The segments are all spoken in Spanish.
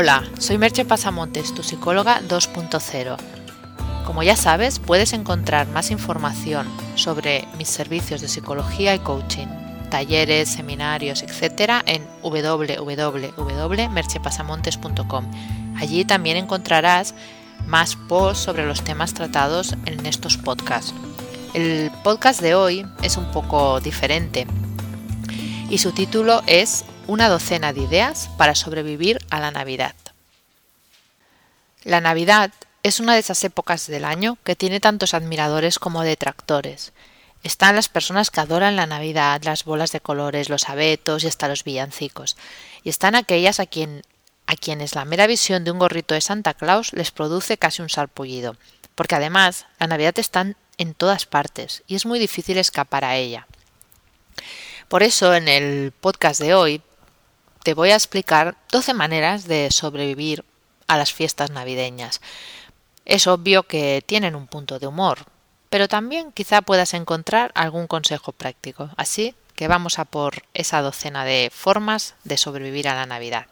Hola, soy Merche Pasamontes, tu psicóloga 2.0. Como ya sabes, puedes encontrar más información sobre mis servicios de psicología y coaching, talleres, seminarios, etc. en www.merchepasamontes.com. Allí también encontrarás más posts sobre los temas tratados en estos podcasts. El podcast de hoy es un poco diferente y su título es Una docena de ideas para sobrevivir a la Navidad. La Navidad es una de esas épocas del año que tiene tantos admiradores como detractores. Están las personas que adoran la Navidad, las bolas de colores, los abetos y hasta los villancicos. Y están aquellas a, quien, a quienes la mera visión de un gorrito de Santa Claus les produce casi un sarpullido. Porque además la Navidad está en todas partes y es muy difícil escapar a ella. Por eso en el podcast de hoy te voy a explicar 12 maneras de sobrevivir a las fiestas navideñas. Es obvio que tienen un punto de humor, pero también quizá puedas encontrar algún consejo práctico. Así que vamos a por esa docena de formas de sobrevivir a la Navidad.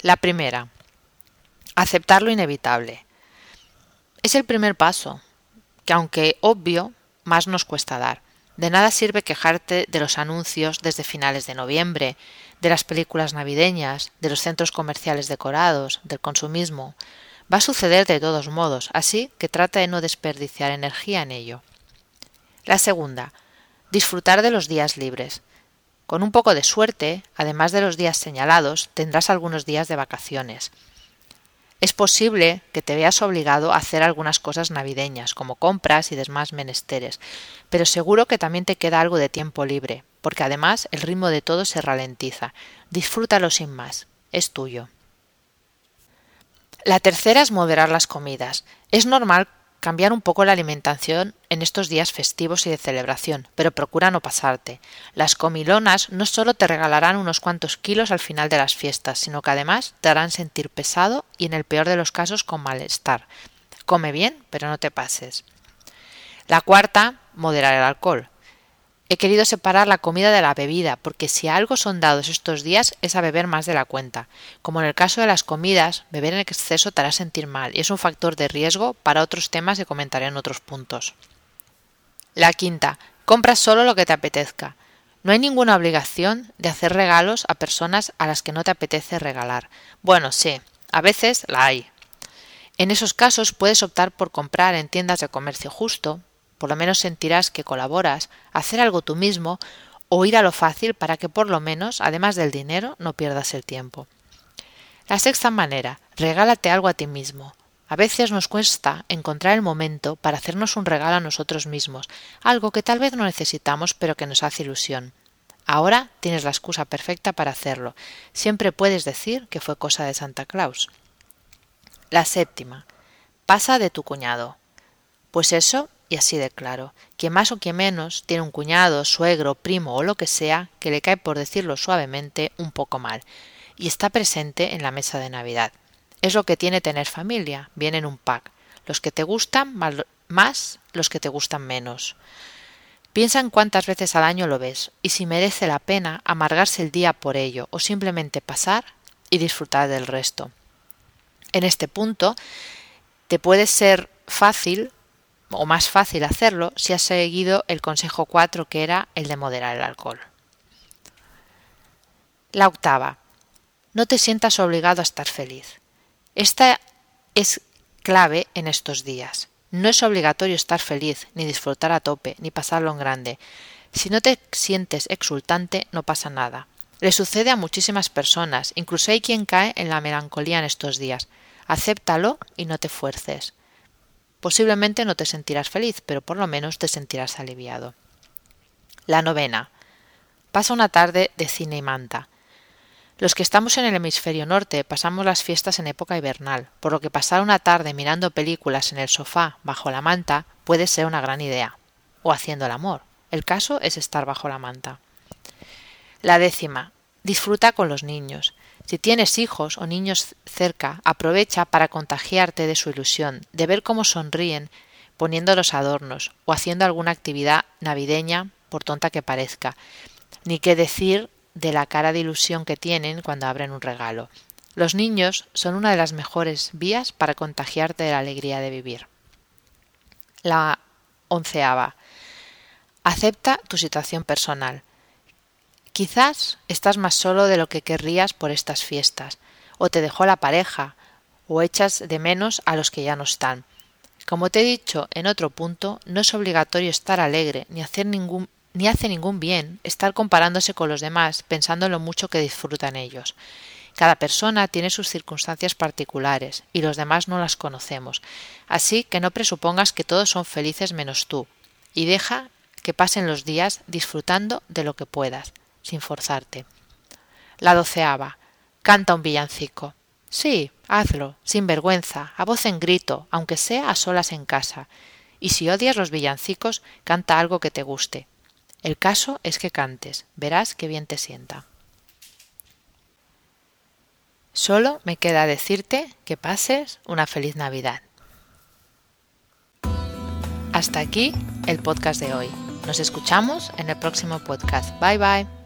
La primera, aceptar lo inevitable. Es el primer paso, que aunque obvio, más nos cuesta dar. De nada sirve quejarte de los anuncios desde finales de noviembre, de las películas navideñas, de los centros comerciales decorados, del consumismo. Va a suceder de todos modos, así que trata de no desperdiciar energía en ello. La segunda, disfrutar de los días libres. Con un poco de suerte, además de los días señalados, tendrás algunos días de vacaciones. Es posible que te veas obligado a hacer algunas cosas navideñas, como compras y demás menesteres, pero seguro que también te queda algo de tiempo libre, porque además el ritmo de todo se ralentiza. Disfrútalo sin más. Es tuyo. La tercera es moderar las comidas. Es normal cambiar un poco la alimentación en estos días festivos y de celebración, pero procura no pasarte. Las comilonas no solo te regalarán unos cuantos kilos al final de las fiestas, sino que además te harán sentir pesado y en el peor de los casos con malestar. Come bien, pero no te pases. La cuarta, moderar el alcohol. He querido separar la comida de la bebida, porque si algo son dados estos días es a beber más de la cuenta. Como en el caso de las comidas, beber en exceso te hará sentir mal y es un factor de riesgo para otros temas que comentaré en otros puntos. La quinta, compra solo lo que te apetezca. No hay ninguna obligación de hacer regalos a personas a las que no te apetece regalar. Bueno, sí, a veces la hay. En esos casos puedes optar por comprar en tiendas de comercio justo, por lo menos sentirás que colaboras, hacer algo tú mismo o ir a lo fácil para que por lo menos, además del dinero, no pierdas el tiempo. La sexta manera, regálate algo a ti mismo. A veces nos cuesta encontrar el momento para hacernos un regalo a nosotros mismos, algo que tal vez no necesitamos pero que nos hace ilusión. Ahora tienes la excusa perfecta para hacerlo. Siempre puedes decir que fue cosa de Santa Claus. La séptima. Pasa de tu cuñado. Pues eso y así de claro. Quien más o quien menos tiene un cuñado, suegro, primo o lo que sea que le cae, por decirlo suavemente, un poco mal, y está presente en la mesa de Navidad. Es lo que tiene tener familia, viene en un pack. Los que te gustan más, los que te gustan menos. Piensa en cuántas veces al año lo ves y si merece la pena amargarse el día por ello o simplemente pasar y disfrutar del resto. En este punto te puede ser fácil o más fácil hacerlo si has seguido el consejo 4 que era el de moderar el alcohol. La octava. No te sientas obligado a estar feliz. Esta es clave en estos días. No es obligatorio estar feliz, ni disfrutar a tope, ni pasarlo en grande. Si no te sientes exultante, no pasa nada. Le sucede a muchísimas personas, incluso hay quien cae en la melancolía en estos días. Acéptalo y no te fuerces. Posiblemente no te sentirás feliz, pero por lo menos te sentirás aliviado. La novena. Pasa una tarde de cine y manta. Los que estamos en el hemisferio norte pasamos las fiestas en época hibernal, por lo que pasar una tarde mirando películas en el sofá bajo la manta puede ser una gran idea. O haciendo el amor. El caso es estar bajo la manta. La décima. Disfruta con los niños. Si tienes hijos o niños cerca, aprovecha para contagiarte de su ilusión, de ver cómo sonríen poniendo los adornos o haciendo alguna actividad navideña, por tonta que parezca, ni qué decir de la cara de ilusión que tienen cuando abren un regalo. Los niños son una de las mejores vías para contagiarte de la alegría de vivir. La onceava. Acepta tu situación personal. Quizás estás más solo de lo que querrías por estas fiestas, o te dejó la pareja, o echas de menos a los que ya no están. Como te he dicho en otro punto, no es obligatorio estar alegre ni hacer hace ningún bien estar comparándose con los demás pensando en lo mucho que disfrutan ellos. Cada persona tiene sus circunstancias particulares y los demás no las conocemos, así que no presupongas que todos son felices menos tú, y deja que pasen los días disfrutando de lo que puedas, sin forzarte. La doceava. Canta un villancico. Sí, hazlo, sin vergüenza, a voz en grito, aunque sea a solas en casa. Y si odias los villancicos, canta algo que te guste. El caso es que cantes, verás qué bien te sienta. Solo me queda decirte que pases una feliz Navidad. Hasta aquí el podcast de hoy. Nos escuchamos en el próximo podcast. Bye bye.